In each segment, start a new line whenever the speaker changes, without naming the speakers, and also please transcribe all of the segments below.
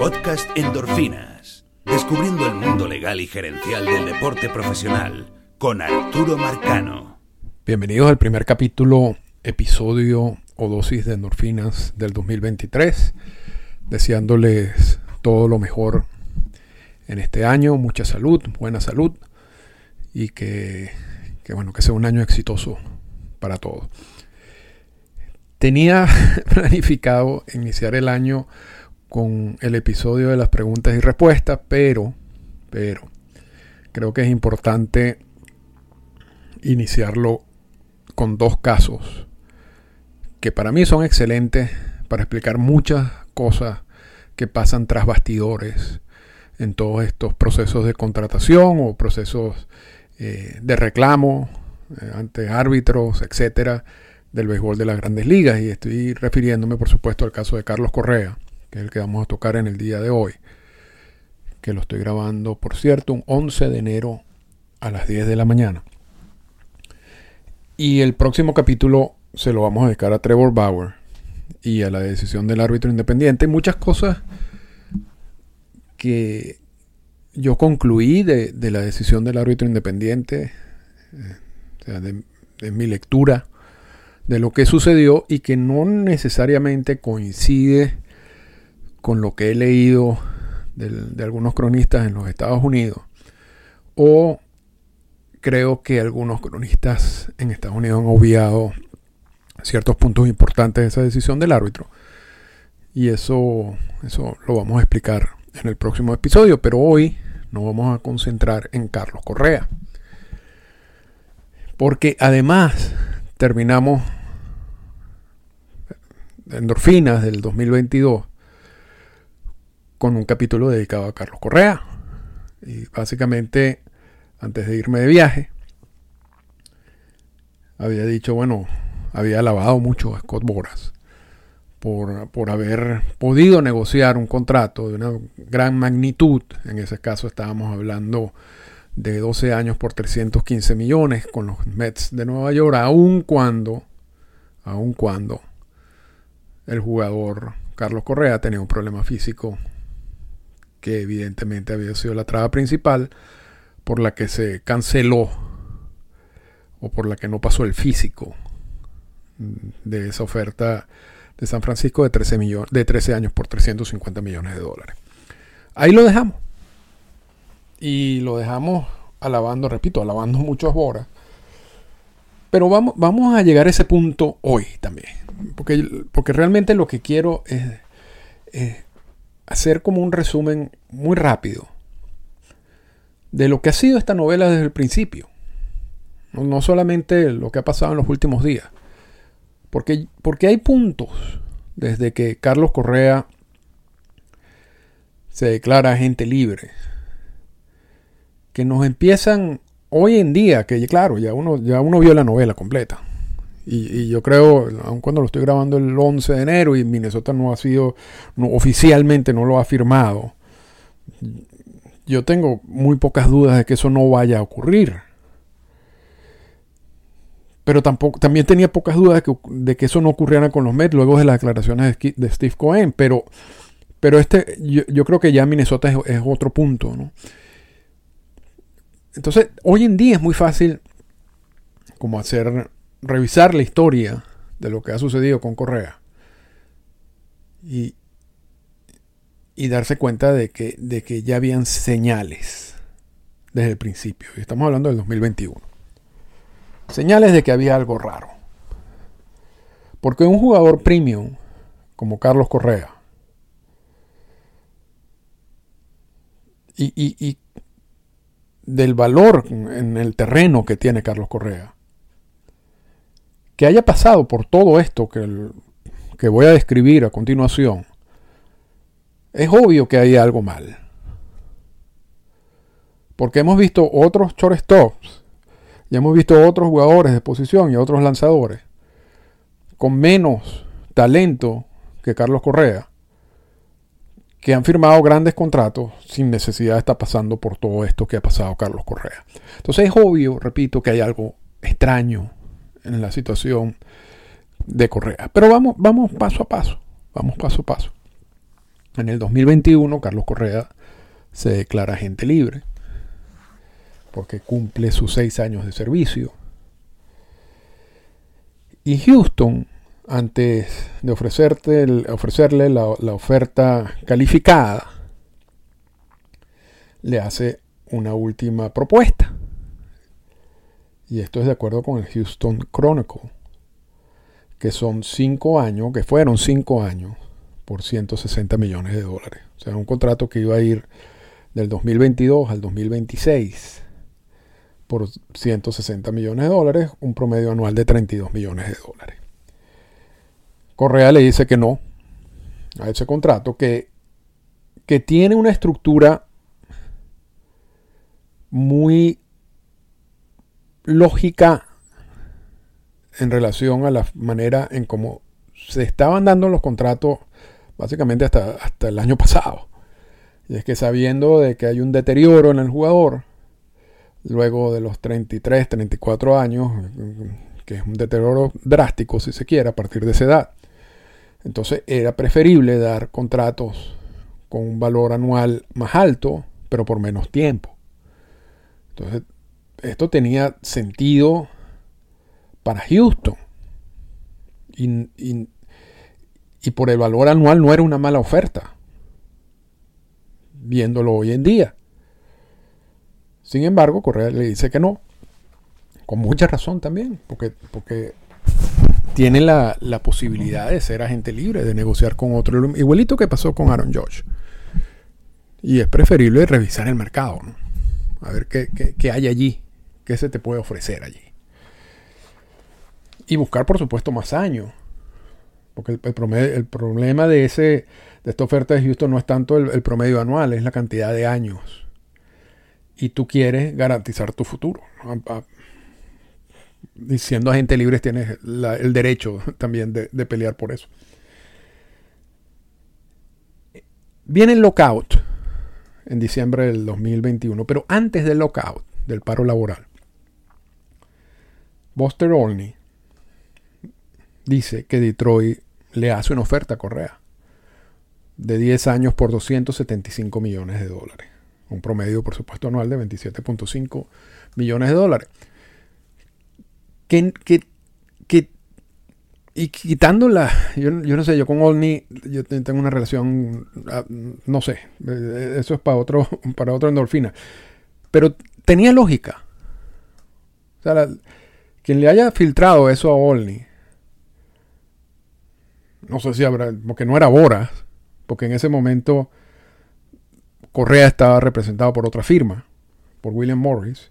Podcast Endorfinas. Descubriendo el mundo legal y gerencial del deporte profesional con Arturo Marcano.
Bienvenidos al primer capítulo, episodio o dosis de endorfinas del 2023. Deseándoles todo lo mejor en este año, mucha salud, buena salud y que, que bueno, que sea un año exitoso para todos. Tenía planificado iniciar el año con el episodio de las preguntas y respuestas, pero, pero, creo que es importante iniciarlo con dos casos que para mí son excelentes para explicar muchas cosas que pasan tras bastidores en todos estos procesos de contratación o procesos eh, de reclamo eh, ante árbitros, etcétera, del béisbol de las grandes ligas. Y estoy refiriéndome, por supuesto, al caso de Carlos Correa, que es el que vamos a tocar en el día de hoy. Que lo estoy grabando, por cierto, un 11 de enero a las 10 de la mañana. Y el próximo capítulo se lo vamos a dedicar a Trevor Bauer y a la decisión del árbitro independiente. Muchas cosas que yo concluí de, la decisión del árbitro independiente, eh, de mi lectura de lo que sucedió y que no necesariamente coincide con lo que he leído de, algunos cronistas en los Estados Unidos. O creo que algunos cronistas en Estados Unidos han obviado ciertos puntos importantes de esa decisión del árbitro. Y eso, eso lo vamos a explicar en el próximo episodio, pero hoy nos vamos a concentrar en Carlos Correa. Porque además terminamos Endorfinas del 2022 con un capítulo dedicado a Carlos Correa. Y básicamente, antes de irme de viaje, había dicho, bueno, había alabado mucho a Scott Boras por, por, haber podido negociar un contrato de una gran magnitud. En ese caso estábamos hablando de 12 años por 315 millones con los Mets de Nueva York, aun cuando, aun cuando el jugador Carlos Correa tenía un problema físico que evidentemente había sido la traba principal por la que se canceló o por la que no pasó el físico de esa oferta de San Francisco de 13, millones, de 13 años por 350 millones de dólares. Ahí lo dejamos. Y lo dejamos alabando, repito, alabando muchos horas. Pero vamos, vamos a llegar a ese punto hoy también. Porque, porque realmente lo que quiero es, hacer como un resumen muy rápido de lo que ha sido esta novela desde el principio. No, solamente lo que ha pasado en los últimos días. Porque, porque hay puntos desde que Carlos Correa se declara agente libre que nos empiezan hoy en día, que claro, ya uno, ya uno vio la novela completa. Y, yo creo, aun cuando lo estoy grabando el 11 de enero y Minnesota no ha sido, oficialmente no lo ha firmado, yo tengo muy pocas dudas de que eso no vaya a ocurrir. Pero tampoco, también tenía pocas dudas de que, eso no ocurriera con los Mets luego de las declaraciones de, Steve Cohen. Pero, pero este, yo, creo que ya Minnesota es, es otro punto. ¿no? Entonces, hoy en día es muy fácil como hacer revisar la historia de lo que ha sucedido con Correa y, y darse cuenta de que, de que ya habían señales desde el principio. Y estamos hablando del 2021. Señales de que había algo raro. Porque un jugador premium como Carlos Correa y, y del valor en el terreno que tiene Carlos Correa, que haya pasado por todo esto que, que voy a describir a continuación, es obvio que hay algo mal. Porque hemos visto otros shortstops y hemos visto otros jugadores de posición y otros lanzadores con menos talento que Carlos Correa que han firmado grandes contratos sin necesidad de estar pasando por todo esto que ha pasado Carlos Correa. Entonces es obvio, repito, que hay algo extraño en la situación de Correa. Pero vamos, vamos paso a paso. Vamos paso a paso. En el 2021, Carlos Correa se declara agente libre porque cumple sus seis años de servicio. Y Houston, antes de ofrecerte ofrecerle la, la oferta calificada, le hace una última propuesta. Y esto es de acuerdo con el Houston Chronicle, que son cinco años, que fueron cinco años por 160 millones de dólares. O sea, un contrato que iba a ir del 2022 al 2026 por 160 millones de dólares, un promedio anual de 32 millones de dólares. Correa le dice que no a ese contrato, que, que tiene una estructura muy lógica en relación a la manera en cómo se estaban dando los contratos básicamente hasta, hasta el año pasado. Y es que sabiendo de que hay un deterioro en el jugador, luego de los 33, 34 años, que es un deterioro drástico si se quiere a partir de esa edad. Entonces era preferible dar contratos con un valor anual más alto, pero por menos tiempo. Entonces, esto tenía sentido para Houston. Y, por el valor anual no era una mala oferta, viéndolo hoy en día. Sin embargo, Correa le dice que no, con mucha razón también, porque, porque tiene la, posibilidad de ser agente libre, de negociar con otro, igualito que pasó con Aaron George. Y es preferible revisar el mercado, a ver qué, qué, hay allí, qué se te puede ofrecer allí. Y buscar, por supuesto, más años. Porque el, el, problema de, ese, de esta oferta de Houston no es tanto el promedio anual, es la cantidad de años y tú quieres garantizar tu futuro. Siendo agente libre tienes el derecho también de, pelear por eso. Viene el lockout en diciembre del 2021, pero antes del lockout, del paro laboral, Buster Olney dice que Detroit le hace una oferta a Correa de 10 años por 275 millones de dólares un promedio, por supuesto, anual de 27.5 millones de dólares. Que, y quitando la, yo, no sé, yo con Olney, yo tengo una relación, ah, no sé, eh, eso es para otro, para otra endorfina. Pero tenía lógica. O sea, quien le haya filtrado eso a Olney, no sé si habrá, porque no era Boras, porque en ese momento Correa estaba representado por otra firma, por William Morris.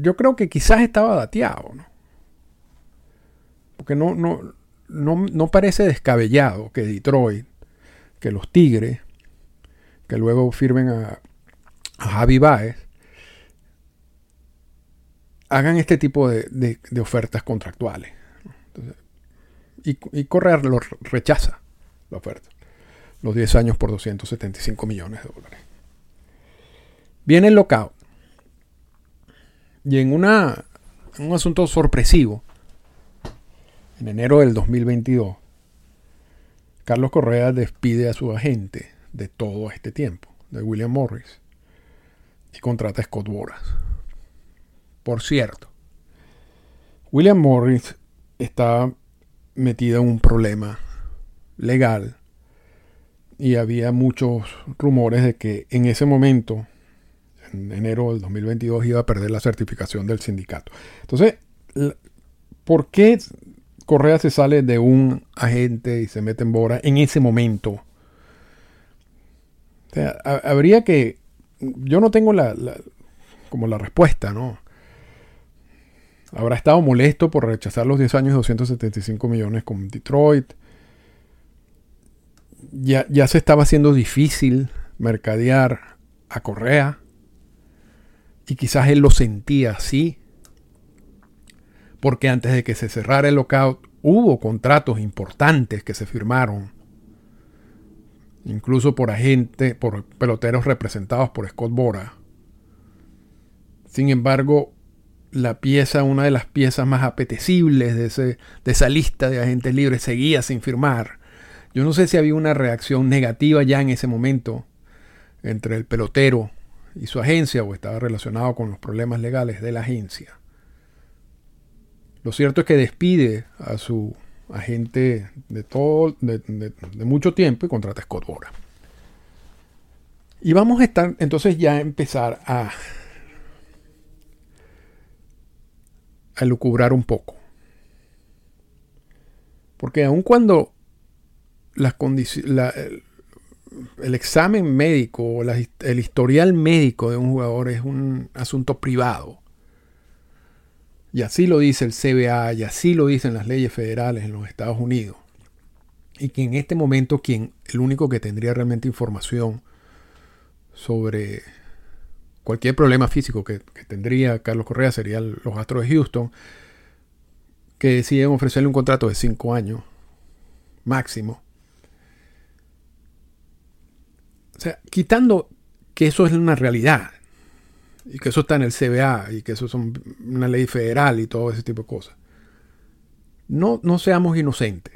Yo creo que quizás estaba dateado, ¿no? Porque no, no, no, parece descabellado que Detroit, que los Tigres, que luego firmen a, Javi Baez, hagan este tipo de, ofertas contractuales. y, y Correa rechaza la oferta los 10 años por 275 millones de dólares. Viene el lockout. Y en una, un asunto sorpresivo, en enero del 2022, Carlos Correa despide a su agente de todo este tiempo, de William Morris, y contrata a Scott Boras. Por cierto, William Morris está metido en un problema legal y había muchos rumores de que en ese momento, en enero del 2022, iba a perder la certificación del sindicato. Entonces, ¿por qué Correa se sale de un agente y se mete en Bora en ese momento? Habría que... Yo no tengo la, como la respuesta, ¿no? Habrá estado molesto por rechazar los 10 años y 275 millones con Detroit ya, se estaba haciendo difícil mercadear a Correa. Y quizás él lo sentía así. Porque antes de que se cerrara el lockout hubo contratos importantes que se firmaron. Incluso por agentes, por peloteros representados por Scott Bora. Sin embargo, la pieza, una de las piezas más apetecibles de, ese, de esa lista de agentes libres seguía sin firmar Yo no sé si había una reacción negativa ya en ese momento entre el pelotero y su agencia o estaba relacionado con los problemas legales de la agencia. Lo cierto es que despide a su agente de, todo, de, mucho tiempo y contrata a Scott Bora. Y vamos a estar entonces ya a empezar a, a lucubrar un poco. Porque aun cuando las condiciones, el examen médico, el historial médico de un jugador es un asunto privado. Y así lo dice el CBA, y así lo dicen las leyes federales en los Estados Unidos. Y que en este momento quien, el único que tendría realmente información sobre cualquier problema físico que, tendría Carlos Correa serían los Astros de Houston, que deciden ofrecerle un contrato de 5 años máximo O sea, quitando que eso es una realidad y que eso está en el CBA y que eso es una ley federal y todo ese tipo de cosas. No, no seamos inocentes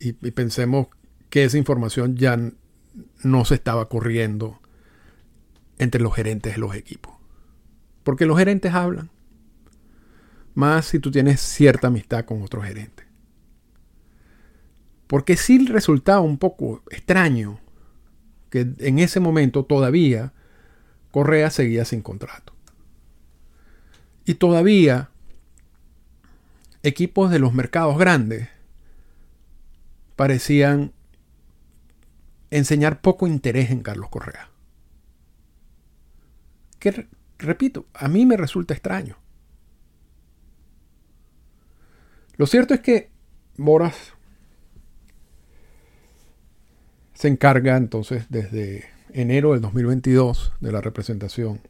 y, y pensemos que esa información ya no se estaba corriendo entre los gerentes de los equipos. Porque los gerentes hablan. Más si tú tienes cierta amistad con otros gerentes. Porque sí resultaba un poco extraño que en ese momento todavía Correa seguía sin contrato. Y todavía equipos de los mercados grandes parecían enseñar poco interés en Carlos Correa. Que, repito, a mí me resulta extraño. Lo cierto es que Boras se encarga entonces desde enero del 2022 de la representación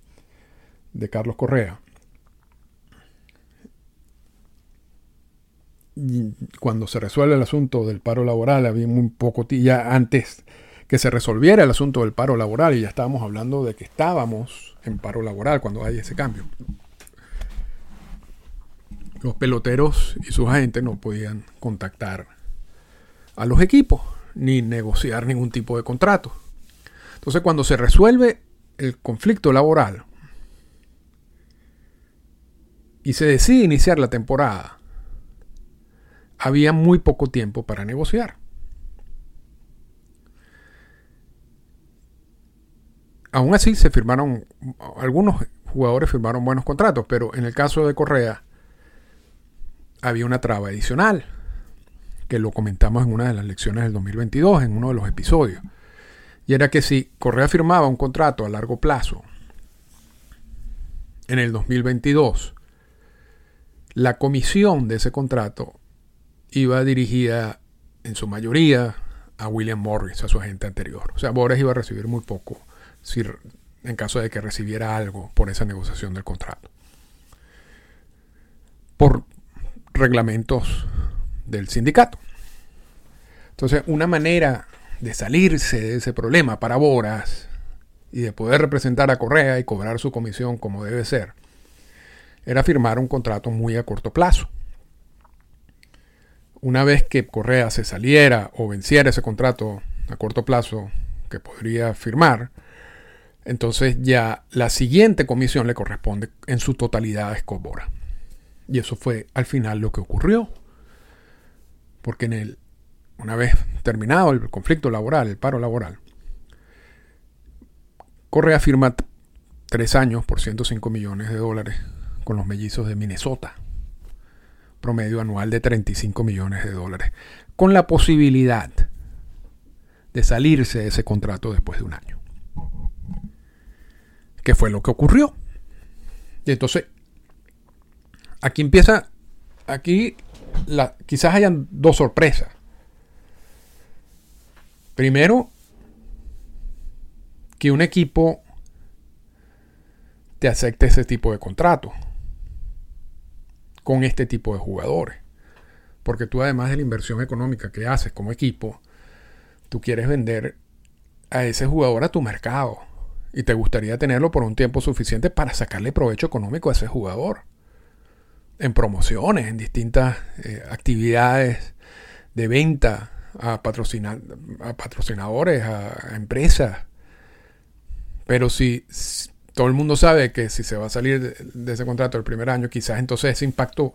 de Carlos Correa. Y cuando se resuelve el asunto del paro laboral, había muy poco, ya antes que se resolviera el asunto del paro laboral, y ya estábamos hablando de que estábamos en paro laboral cuando hay ese cambio. Los peloteros y sus agentes no podían contactar a los equipos ni negociar ningún tipo de contrato. Entonces cuando se resuelve el conflicto laboral y se decide iniciar la temporada, había muy poco tiempo para negociar. Aún así se firmaron, algunos jugadores firmaron buenos contratos, pero en el caso de Correa había una traba adicional que lo comentamos en una de las lecciones del 2022, en uno de los episodios. Y era que si Correa firmaba un contrato a largo plazo en el 2022, la comisión de ese contrato iba dirigida en su mayoría a William Morris, a su agente anterior. O sea, Boris iba a recibir muy poco si, en caso de que recibiera algo por esa negociación del contrato. Por reglamentos del sindicato. Entonces, una manera de salirse de ese problema para Boras y de poder representar a Correa y cobrar su comisión como debe ser, era firmar un contrato muy a corto plazo. Una vez que Correa se saliera o venciera ese contrato a corto plazo que podría firmar, entonces ya la siguiente comisión le corresponde en su totalidad a Escobora. Y eso fue al final lo que ocurrió. Porque en el, una vez terminado el conflicto laboral, el paro laboral, Correa firma tres años por 105 millones de dólares con los mellizos de Minnesota. Promedio anual de 35 millones de dólares. Con la posibilidad de salirse de ese contrato después de un año. ¿Qué fue lo que ocurrió? Y entonces, aquí empieza, aquí quizás hayan dos sorpresas. Primero, que un equipo te acepte ese tipo de contrato con este tipo de jugadores. Porque tú además de la inversión económica que haces como equipo, tú quieres vender a ese jugador a tu mercado. Y te gustaría tenerlo por un tiempo suficiente para sacarle provecho económico a ese jugador en promociones, en distintas eh, actividades de venta a, a patrocinadores, a, empresas. Pero si, todo el mundo sabe que si se va a salir de, ese contrato el primer año, quizás entonces ese impacto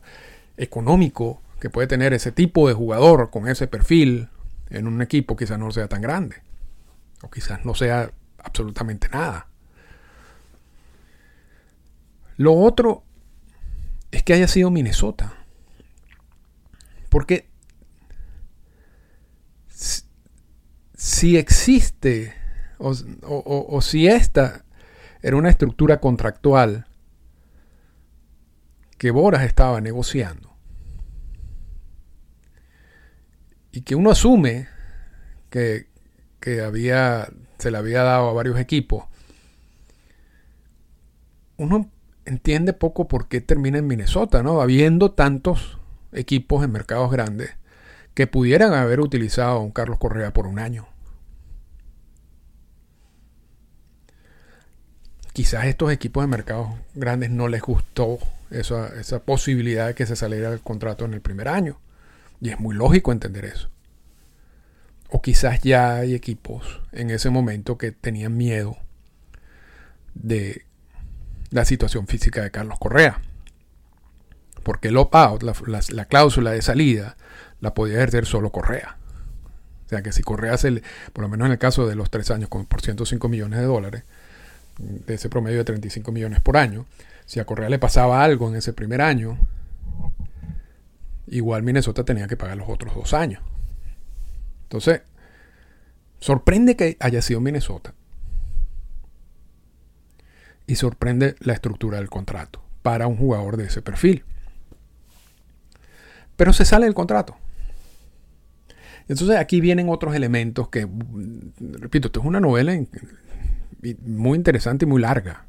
económico que puede tener ese tipo de jugador con ese perfil en un equipo quizás no sea tan grande. O quizás no sea absolutamente nada. Lo otro es que haya sido Minnesota. Porque si existe o, si esta era una estructura contractual que Boras estaba negociando y que uno asume que, que había, se le había dado a varios equipos, uno entiende poco por qué termina en Minnesota, ¿no? Habiendo tantos equipos en mercados grandes que pudieran haber utilizado a un Carlos Correa por un año. Quizás estos equipos de mercados grandes no les gustó esa, esa posibilidad de que se saliera el contrato en el primer año. Y es muy lógico entender eso. O quizás ya hay equipos en ese momento que tenían miedo de la situación física de Carlos Correa. Porque el opt-out, la, cláusula de salida, la podía ejercer solo Correa. O sea que si Correa, se por lo menos en el caso de los tres años con, por 105 millones de dólares, de ese promedio de 35 millones por año, si a Correa le pasaba algo en ese primer año, igual Minnesota tenía que pagar los otros dos años. Entonces, sorprende que haya sido Minnesota y sorprende la estructura del contrato para un jugador de ese perfil. Pero se sale del contrato. Entonces aquí vienen otros elementos que, repito, esto es una novela muy interesante y muy larga.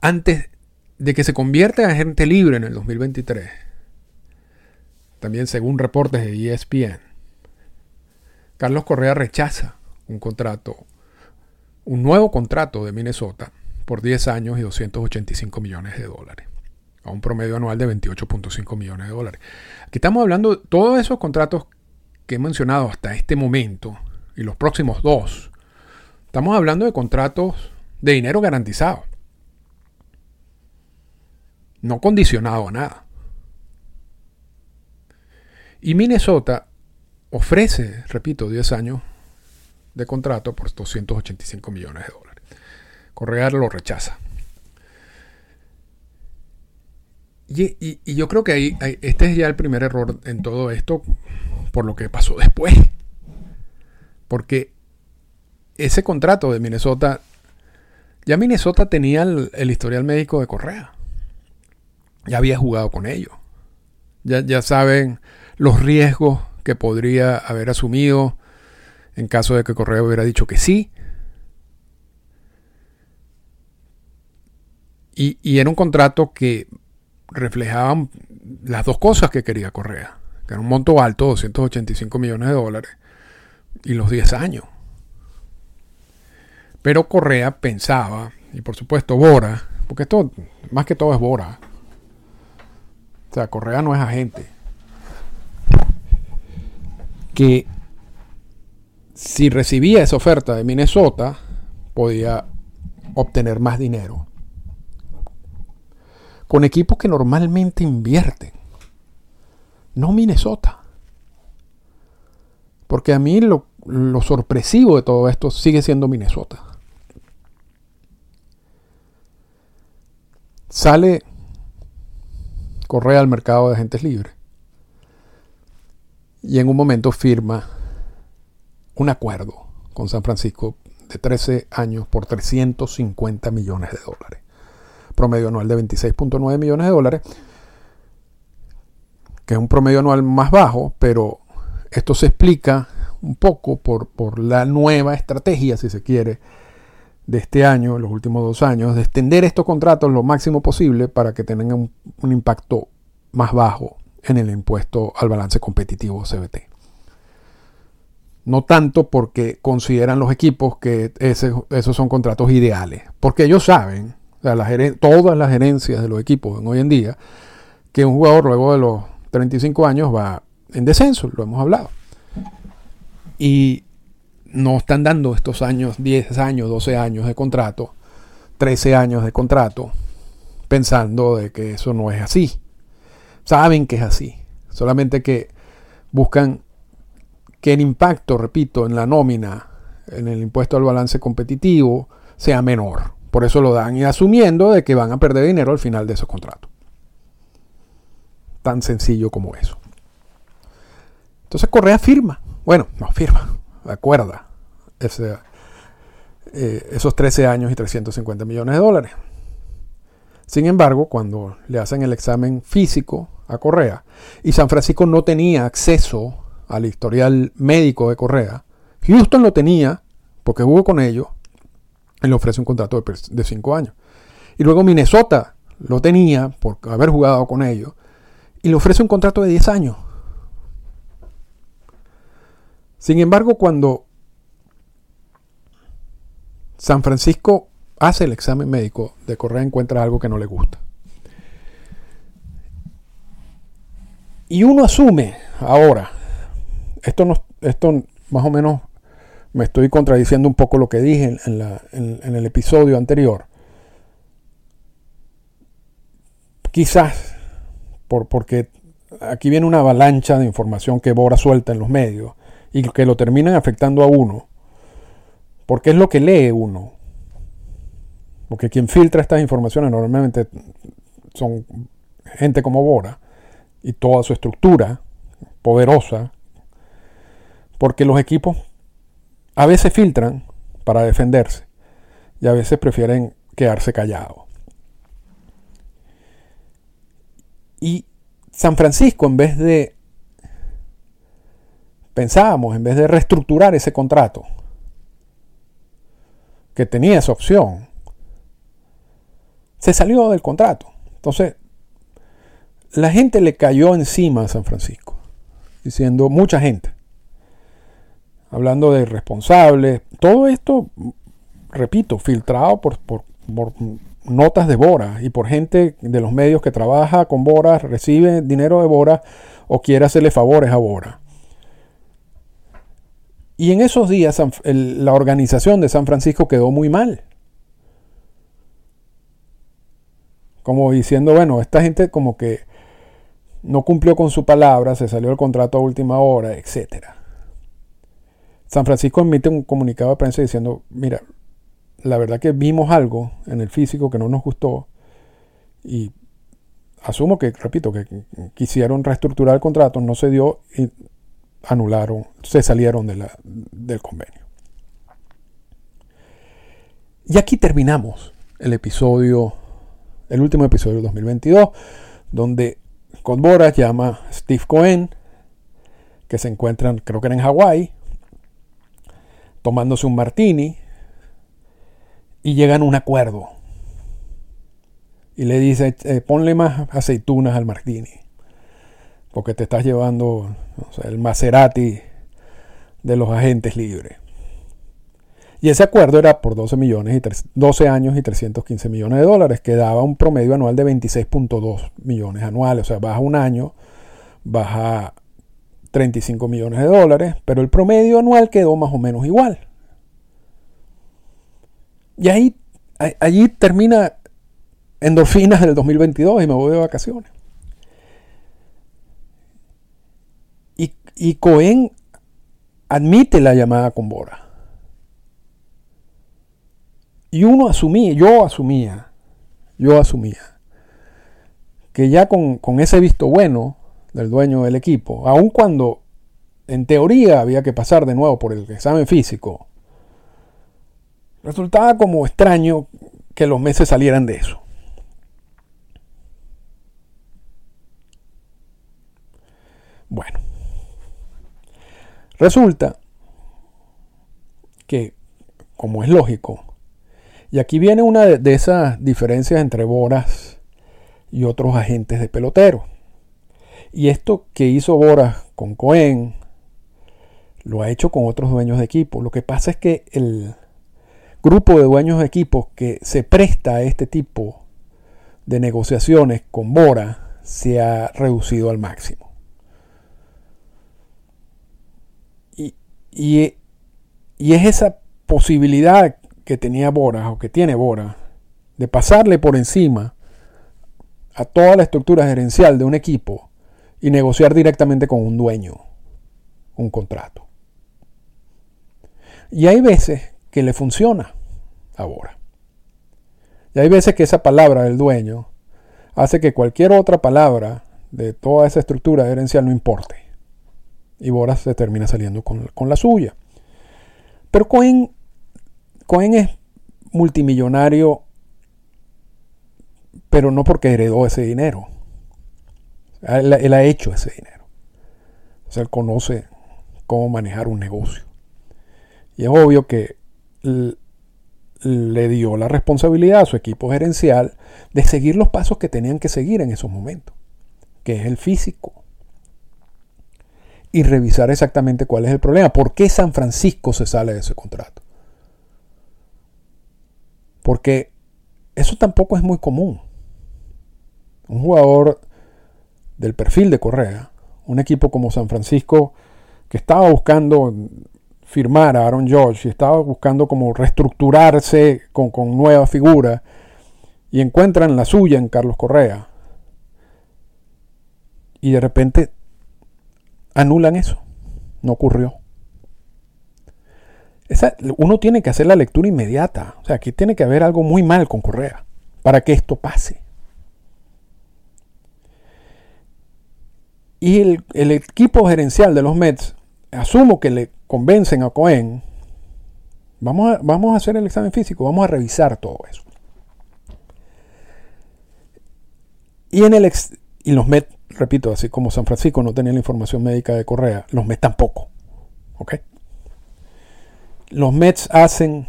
Antes de que se convierta en agente libre en el 2023, también según reportes de ESPN, Carlos Correa rechaza un contrato un nuevo contrato de Minnesota por 10 años y 285 millones de dólares, a un promedio anual de 28.5 millones de dólares. Aquí estamos hablando de todos esos contratos que he mencionado hasta este momento y los próximos dos. Estamos hablando de contratos de dinero garantizado, no condicionado a nada. Y Minnesota ofrece, repito, 10 años de contrato por 285 millones de dólares. Correa lo rechaza. Y, yo creo que ahí, este es ya el primer error en todo esto por lo que pasó después. Porque ese contrato de Minnesota, ya Minnesota tenía el, historial médico de Correa. Ya había jugado con ellos. Ya, ya saben los riesgos que podría haber asumido en caso de que Correa hubiera dicho que sí. Y, era un contrato que reflejaba las dos cosas que quería Correa, que era un monto alto, 285 millones de dólares, y los 10 años. Pero Correa pensaba, y por supuesto Bora, porque esto más que todo es Bora. O sea, Correa no es agente. Que si recibía esa oferta de Minnesota, podía obtener más dinero. Con equipos que normalmente invierten. No Minnesota. Porque a mí lo, sorpresivo de todo esto sigue siendo Minnesota. Sale Correa al mercado de agentes libres. Y en un momento firma un acuerdo con San Francisco de 13 años por 350 millones de dólares. Promedio anual de 26.9 millones de dólares, que es un promedio anual más bajo, pero esto se explica un poco por, por la nueva estrategia, si se quiere, de este año, los últimos dos años, de extender estos contratos lo máximo posible para que tengan un, un impacto más bajo en el impuesto al balance competitivo CBT. No tanto porque consideran los equipos que esos son contratos ideales. Porque ellos saben, todas las gerencias de los equipos hoy en día, que un jugador luego de los 35 años va en descenso, lo hemos hablado. y no están dando estos años, 10 años, 12 años de contrato, 13 años de contrato, pensando de que eso no es así. Saben que es así, solamente que buscan que el impacto, repito, en la nómina, en el impuesto al balance competitivo, sea menor. Por eso lo dan y asumiendo de que van a perder dinero al final de esos contratos. Tan sencillo como eso. Entonces Correa firma. Bueno, no firma, acuerda eh, esos 13 años y 350 millones de dólares. Sin embargo, cuando le hacen el examen físico a Correa y San Francisco no tenía acceso al historial médico de Correa, Houston lo tenía porque jugó con ellos y le ofrece un contrato de 5 años. Y luego Minnesota lo tenía por haber jugado con ellos y le ofrece un contrato de 10 años. Sin embargo, cuando San Francisco hace el examen médico de Correa, encuentra algo que no le gusta. Y uno asume ahora, esto, no, esto más o menos me estoy contradiciendo un poco lo que dije en, el episodio anterior. Quizás por, porque aquí viene una avalancha de información que Bora suelta en los medios y que lo terminan afectando a uno, porque es lo que lee uno. Porque quien filtra estas informaciones normalmente son gente como Bora y toda su estructura poderosa, porque los equipos a veces filtran para defenderse y a veces prefieren quedarse callados. Y San Francisco, en vez de pensábamos, en vez de reestructurar ese contrato, que tenía esa opción, se salió del contrato. Entonces, la gente le cayó encima a San Francisco, diciendo mucha gente, hablando de responsables, todo esto, repito, filtrado por, por, por notas de Bora y por gente de los medios que trabaja con Bora, recibe dinero de Bora o quiere hacerle favores a Bora. Y en esos días la organización de San Francisco quedó muy mal. Como diciendo, bueno, esta gente como que no cumplió con su palabra, se salió el contrato a última hora, etc. San Francisco emite un comunicado de prensa diciendo, mira, la verdad que vimos algo en el físico que no nos gustó y asumo que, repito, que quisieron reestructurar el contrato, no se dio y anularon, se salieron del convenio. Y aquí terminamos el episodio, el último episodio del 2022, donde Boras llama Steve Cohen, que se encuentran, creo que en Hawái, tomándose un martini, y llegan a un acuerdo. Y le dice, eh, ponle más aceitunas al martini porque te estás llevando el Maserati de los agentes libres. Y ese acuerdo era por 12, millones y 12 años y 315 millones de dólares, que daba un promedio anual de 26.2 millones anuales. O sea, baja un año, baja 35 millones de dólares, pero el promedio anual quedó más o menos igual. Y ahí, allí termina endorfinas del 2022 y me voy de vacaciones. Y Cohen admite la llamada con Bora. Y uno asumía, yo asumía, yo asumía, que ya con, ese visto bueno del dueño del equipo, aun cuando en teoría había que pasar de nuevo por el examen físico, resultaba como extraño que los meses salieran de eso. Bueno, Resulta que, como es lógico, y aquí viene una de, esas diferencias entre Boras y otros agentes de pelotero. Y esto que hizo Boras con Cohen, lo ha hecho con otros dueños de equipo. Lo que pasa es que el grupo de dueños de equipos que se presta a este tipo de negociaciones con Bora se ha reducido al máximo. Y, y es esa posibilidad que tenía Bora o que tiene Bora de pasarle por encima a toda la estructura gerencial de un equipo y negociar directamente con un dueño un contrato. Y hay veces que le funciona a Bora. Y hay veces que esa palabra del dueño hace que cualquier otra palabra de toda esa estructura gerencial no importe. Y Bora se termina saliendo con, con la suya. Pero Cohen, Cohen es multimillonario, pero no porque heredó ese dinero. Él, ha hecho ese dinero. O sea, él conoce cómo manejar un negocio. Y es obvio que le dio la responsabilidad a su equipo gerencial de seguir los pasos que tenían que seguir en esos momentos, que es el físico. Y revisar exactamente cuál es el problema. ¿Por qué San Francisco se sale de ese contrato? Porque eso tampoco es muy común. Un jugador del perfil de Correa, un equipo como San Francisco, que estaba buscando firmar a Aaron George y estaba buscando como reestructurarse con, con nuevas figuras y encuentran la suya en Carlos Correa. Y de repente anulan eso. No ocurrió. Uno tiene que hacer la lectura inmediata. O sea, aquí tiene que haber algo muy mal con Correa para que esto pase. Y el, equipo gerencial de los Mets asumo que le convencen a Cohen, vamos a, vamos a hacer el examen físico, vamos a revisar todo eso. Y, en el y los Met, repito, así como San Francisco no tenía la información médica de Correa, los Mets tampoco. ¿Ok? Los Mets hacen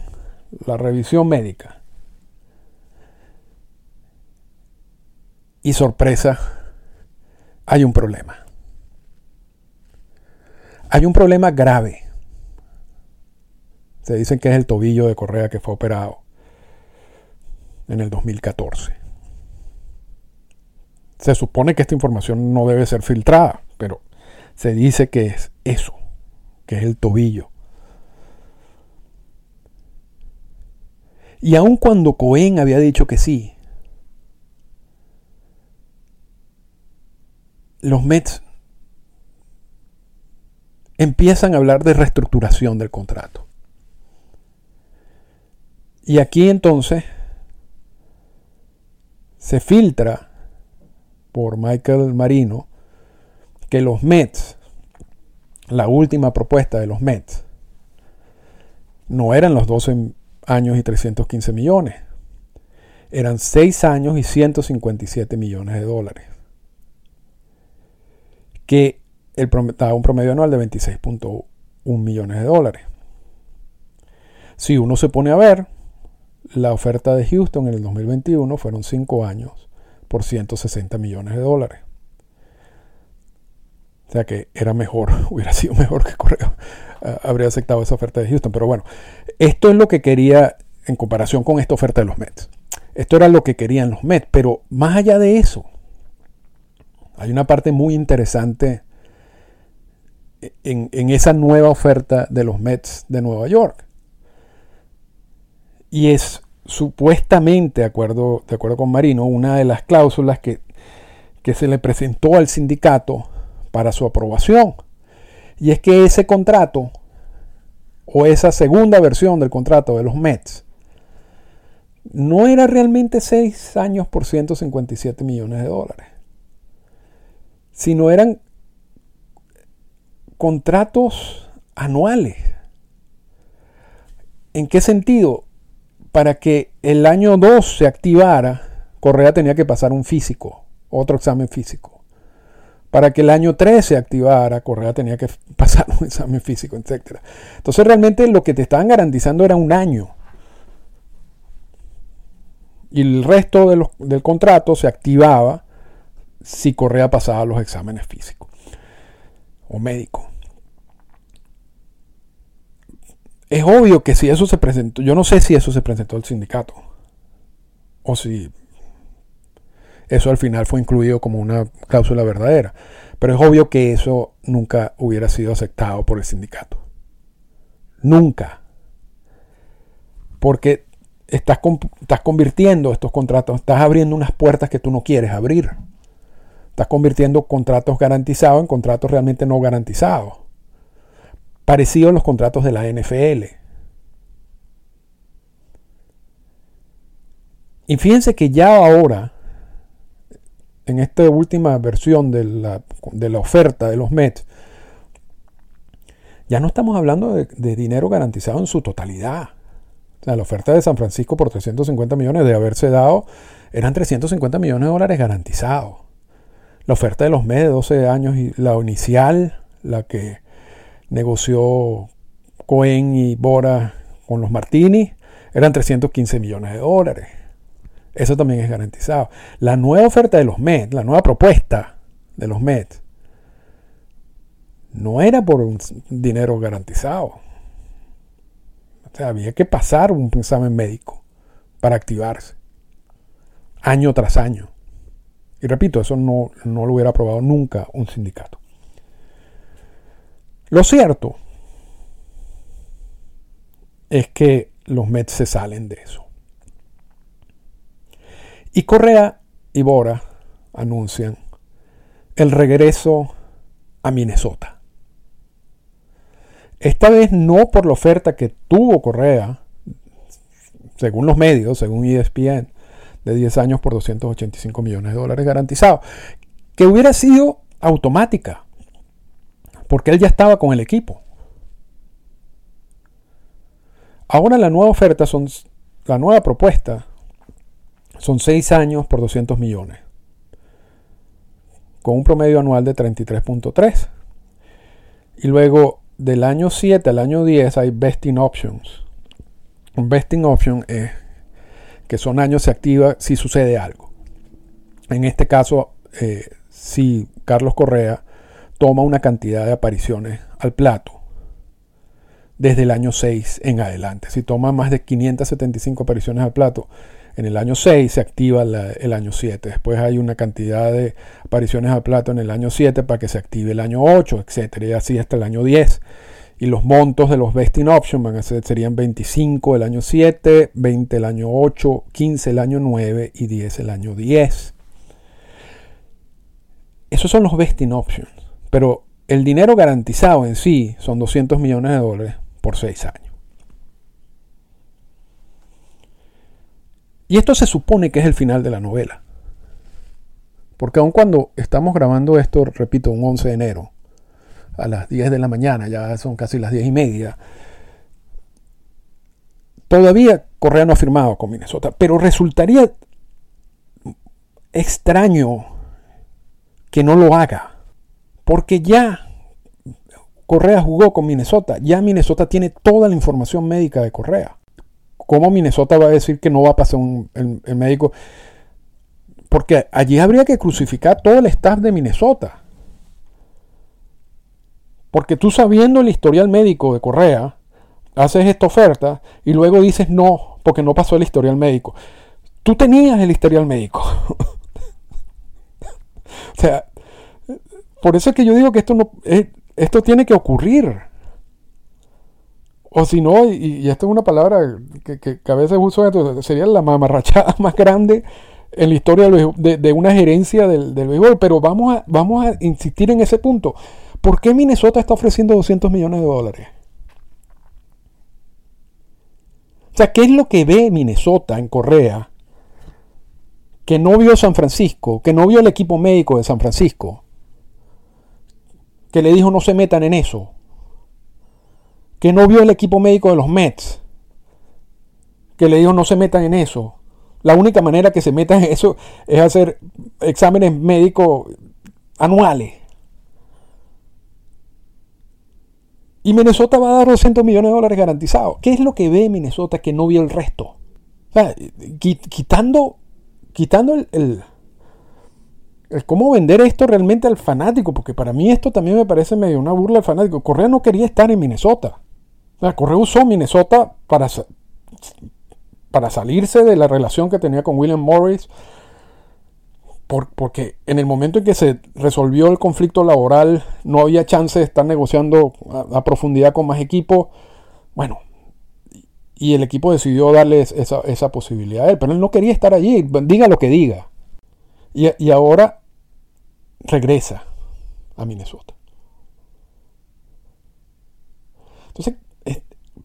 la revisión médica. Y sorpresa, hay un problema hay un problema grave. Se dicen que es el tobillo de Correa que fue operado en el 2014. Se supone que esta información no debe ser filtrada, pero se dice que es eso, que es el tobillo. Y aun cuando Cohen había dicho que sí, los Mets empiezan a hablar de reestructuración del contrato. Y aquí entonces se filtra por Michael Marino que los Mets, la última propuesta de los Mets, no eran los 12 años y 315 millones, eran 6 años y 157 millones de dólares. Que el, un promedio anual de 26.1 millones de dólares. Si uno se pone a ver, la oferta de Houston en el 2021 fueron 5 años por 160 millones de dólares. O sea que era mejor, hubiera sido mejor que Correo ah, habría aceptado esa oferta de Houston. Pero bueno, esto es lo que quería en comparación con esta oferta de los Mets. Esto era lo que querían los Mets, pero más allá de eso, hay una parte muy interesante en, esa nueva oferta de los Mets de Nueva York. Y es supuestamente, de acuerdo, de acuerdo con Marino, una de las cláusulas que, que se le presentó al sindicato para su aprobación. Y es que ese contrato, o esa segunda versión del contrato de los Mets, no era realmente 6 años por 157 millones de dólares, sino eran contratos anuales. ¿En qué sentido? Para que el año 2 se activara, Correa tenía que pasar un físico, otro examen físico. Para que el año 3 se activara, Correa tenía que pasar un examen físico, etc. Entonces realmente lo que te estaban garantizando era un año. Y el resto del contrato se activaba si Correa pasaba los exámenes físicos o médico. Es obvio que si eso se presentó, yo no sé si eso se presentó al sindicato o si eso al final fue incluido como una cláusula verdadera, pero es obvio que eso nunca hubiera sido aceptado por el sindicato. Nunca. Porque estás, estás convirtiendo estos contratos, estás abriendo unas puertas que tú no quieres abrir. Estás convirtiendo contratos garantizados en contratos realmente no garantizados. Parecido a los contratos de la NFL. Y fíjense que ya ahora, en esta última versión de la, de la oferta de los Mets, ya no estamos hablando de, dinero garantizado en su totalidad la oferta de San Francisco por 350 millones de haberse dado eran 350 millones de dólares garantizados. La oferta de los meses de 12 años y la inicial, la que negoció Cohen y Bora con los Martini, eran 315 millones de dólares. Eso también es garantizado. La nueva oferta de los Mets, la nueva propuesta de los Mets, no era por un dinero garantizado había que pasar un examen médico para activarse. Año tras año. Y repito, eso no, no lo hubiera aprobado nunca un sindicato. Lo cierto es que los Mets se salen de eso. Y Correa y Bora anuncian el regreso a Minnesota. Esta vez no por la oferta que tuvo Correa, según los medios, según ESPN, de 10 años por 285 millones de dólares garantizados, que hubiera sido automática, porque él ya estaba con el equipo. Ahora la nueva oferta son, la nueva propuesta son 6 años por 200 millones, con un promedio anual de 33.3. Y luego del año 7 al año 10 hay vesting options. Un vesting option es que son años se activa si sucede algo. En este caso, eh, si Carlos Correa toma una cantidad de apariciones al plato desde el año 6 en adelante. Si toma más de 575 apariciones al plato, en el año 6 se activa el año 7. Después hay una cantidad de apariciones a plato en el año 7 para que se active el año 8, etc. Y así hasta el año 10. Y los montos de los vesting options van a ser, serían 25 el año 7, 20 el año 8, 15 el año 9 y 10 el año 10. Esos son los vesting options. Pero el dinero garantizado en sí son 200 millones de dólares por 6 años. Y esto se supone que es el final de la novela. Porque aun cuando estamos grabando esto, repito, un 11 de enero, a las 10 de la mañana, ya son casi las 10 y media, todavía Correa no ha firmado con Minnesota, pero resultaría extraño que no lo haga, porque ya Correa jugó con Minnesota, ya Minnesota tiene toda la información médica de Correa. ¿Cómo Minnesota va a decir que no va a pasar un, el, médico? Porque allí habría que crucificar todo el staff de Minnesota. Porque tú sabiendo el historial médico de Correa, haces esta oferta y luego dices no, porque no pasó el historial médico. Tú tenías el historial médico. o sea, por eso es que yo digo que esto no esto tiene que ocurrir. O si no, y, esto es una palabra que, a veces uso, sería la mamarrachada más grande en la historia de, una gerencia del, del, béisbol. Pero vamos a, vamos a insistir en ese punto. ¿Por qué Minnesota está ofreciendo 200 millones de dólares? O sea, ¿qué es lo que ve Minnesota en Correa que no vio San Francisco, que no vio el equipo médico de San Francisco, que le dijo no se metan en eso? Que no vio el equipo médico de los Mets, que le dijo no se metan en eso. La única manera que se metan en eso es hacer exámenes médicos anuales. Y Minnesota va a dar 200 millones de dólares garantizados. ¿Qué es lo que ve Minnesota que no vio el resto? quitando, quitando el, el, el, cómo vender esto realmente al fanático, porque para mí esto también me parece medio una burla al fanático. Correa no quería estar en Minnesota. Correa usó Minnesota para, para salirse de la relación que tenía con William Morris, porque en el momento en que se resolvió el conflicto laboral no había chance de estar negociando a, profundidad con más equipos. Bueno, y el equipo decidió darle esa, posibilidad a él, pero él no quería estar allí, diga lo que diga. Y, y ahora regresa a Minnesota. Entonces,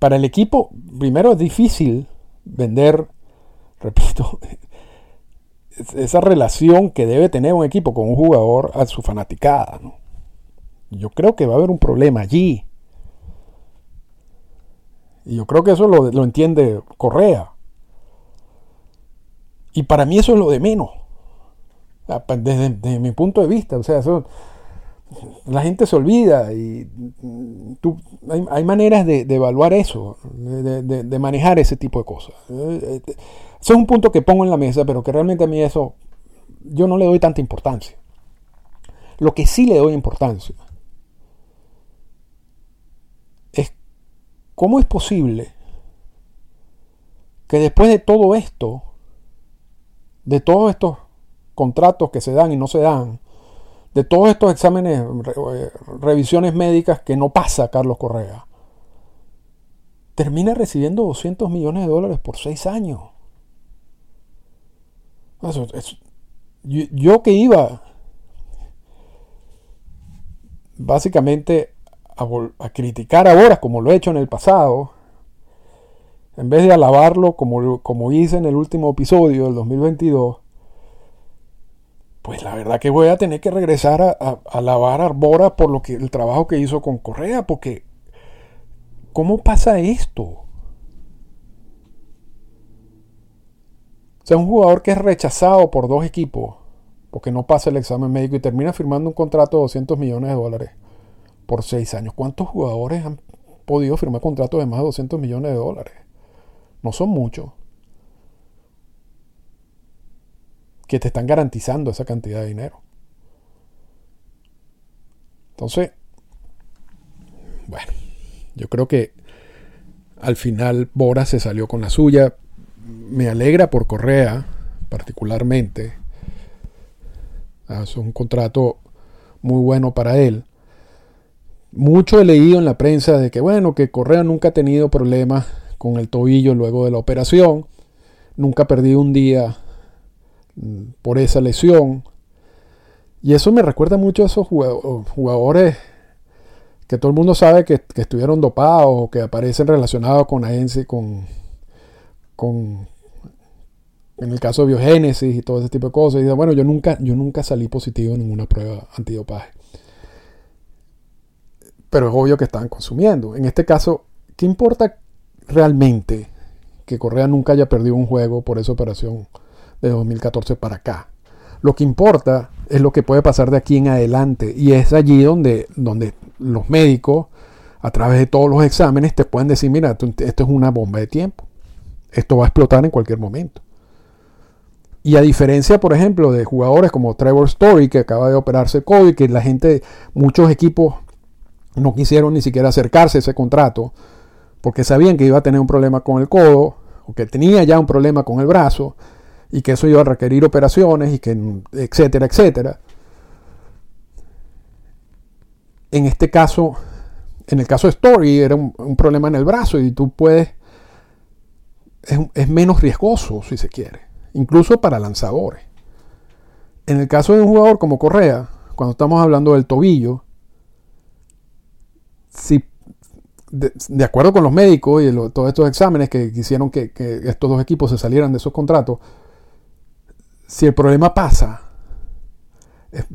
para el equipo, primero es difícil vender, repito, esa relación que debe tener un equipo con un jugador a su fanaticada. Yo creo que va a haber un problema allí. Y yo creo que eso lo, entiende Correa. Y para mí eso es lo de menos. Desde, mi punto de vista. O sea, eso, la gente se olvida y tú, hay, maneras de, evaluar eso, de, manejar ese tipo de cosas. Ese es un punto que pongo en la mesa, pero que realmente a mí eso yo no le doy tanta importancia. Lo que sí le doy importancia es cómo es posible que después de todo esto, de todos estos contratos que se dan y no se dan, de todos estos exámenes, eh, revisiones médicas que no pasa Carlos Correa, termina recibiendo 200 millones de dólares por seis años. yo, que iba básicamente a, a, criticar ahora, como lo he hecho en el pasado, en vez de alabarlo como, como hice en el último episodio del 2022, pues la verdad que voy a tener que regresar a, lavar Arbora por lo que el trabajo que hizo con Correa, porque ¿cómo pasa esto? O sea, un jugador que es rechazado por dos equipos porque no pasa el examen médico y termina firmando un contrato de 200 millones de dólares por seis años. ¿Cuántos jugadores han podido firmar contratos de más de 200 millones de dólares? No son muchos. Que te están garantizando esa cantidad de dinero. Entonces, bueno, yo creo que al final Bora se salió con la suya. Me alegra por Correa, particularmente. Ah, es un contrato muy bueno para él. Mucho he leído en la prensa de que, bueno, que Correa nunca ha tenido problemas con el tobillo luego de la operación. Nunca ha perdido un día por esa lesión. Y eso me recuerda mucho a esos jugadores que todo el mundo sabe que, estuvieron dopados o que aparecen relacionados con AENSE, con, con, en el caso de biogénesis y todo ese tipo de cosas. Y bueno, yo nunca, yo nunca salí positivo en ninguna prueba antidopaje. Pero es obvio que estaban consumiendo. En este caso, ¿qué importa realmente que Correa nunca haya perdido un juego por esa operación de 2014 para acá. Lo que importa es lo que puede pasar de aquí en adelante y es allí donde, donde los médicos, a través de todos los exámenes, te pueden decir, mira, esto es una bomba de tiempo. Esto va a explotar en cualquier momento. Y a diferencia, por ejemplo, de jugadores como Trevor Story, que acaba de operarse COVID, que la gente, muchos equipos no quisieron ni siquiera acercarse a ese contrato, porque sabían que iba a tener un problema con el codo, o que tenía ya un problema con el brazo, y que eso iba a requerir operaciones y que etcétera, etcétera. En este caso, en el caso de Story era un, problema en el brazo y tú puedes, es, es, menos riesgoso si se quiere, incluso para lanzadores. En el caso de un jugador como Correa, cuando estamos hablando del tobillo, si de, acuerdo con los médicos y todos estos exámenes que quisieron que, que, estos dos equipos se salieran de esos contratos, si el problema pasa, es,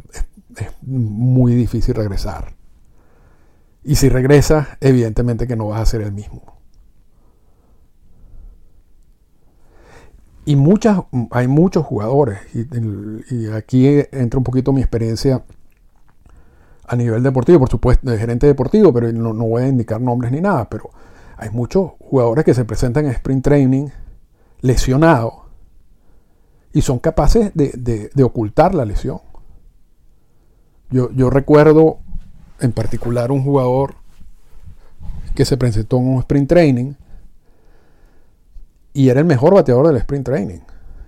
muy difícil regresar. Y si regresas, evidentemente que no vas a ser el mismo. Y muchas, hay muchos jugadores, y, aquí entra un poquito mi experiencia a nivel deportivo, por supuesto, de gerente deportivo, pero no, no, voy a indicar nombres ni nada, pero hay muchos jugadores que se presentan en sprint training lesionados y son capaces de, ocultar la lesión. Yo, yo, recuerdo en particular un jugador que se presentó en un sprint training y era el mejor bateador del sprint training.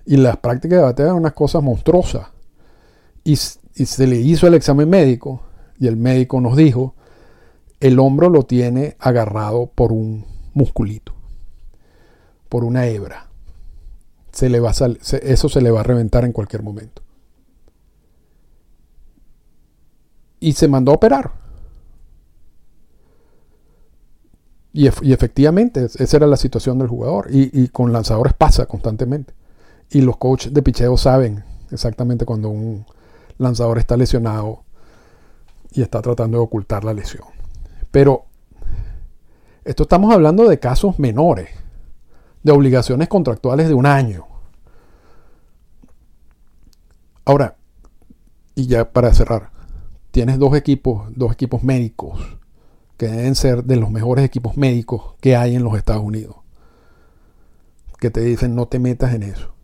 Y las prácticas de bateo eran unas cosas monstruosas. Y se le hizo el examen médico y el médico nos dijo, el hombro lo tiene agarrado por un musculito, por una hebra. Se le va eso se le va a reventar en cualquier momento. Y se mandó a operar. Y, efectivamente, esa era la situación del jugador. Y, con lanzadores pasa constantemente. Y los coaches de picheo saben exactamente cuando un lanzador está lesionado y está tratando de ocultar la lesión. Pero esto estamos hablando de casos menores, de obligaciones contractuales de un año. Ahora, y ya para cerrar, tienes dos equipos, dos equipos médicos que deben ser de los mejores equipos médicos que hay en los Estados Unidos, que te dicen no te metas en eso.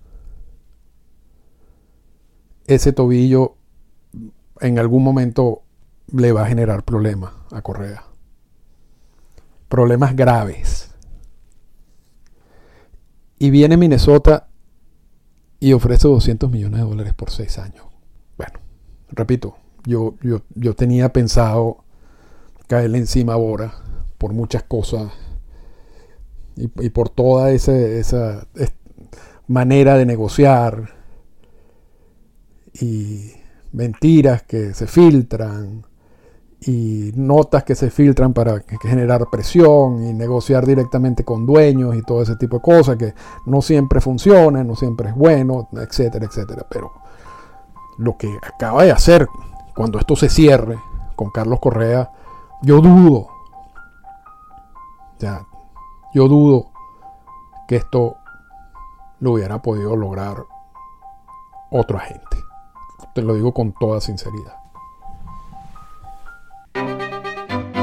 Ese tobillo en algún momento le va a generar problemas a Correa. Problemas graves. Y viene Minnesota y ofrece 200 millones de dólares por seis años. Bueno, repito, yo, yo, yo tenía pensado caerle encima a Bora por muchas cosas y, por toda esa, esa manera de negociar y mentiras que se filtran y notas que se filtran para generar presión y negociar directamente con dueños y todo ese tipo de cosas que no siempre funciona, no siempre es bueno, etcétera, etcétera. Pero lo que acaba de hacer cuando esto se cierre con Carlos Correa yo dudo, ya, yo dudo que esto lo hubiera podido lograr otra gente. Te lo digo con toda sinceridad.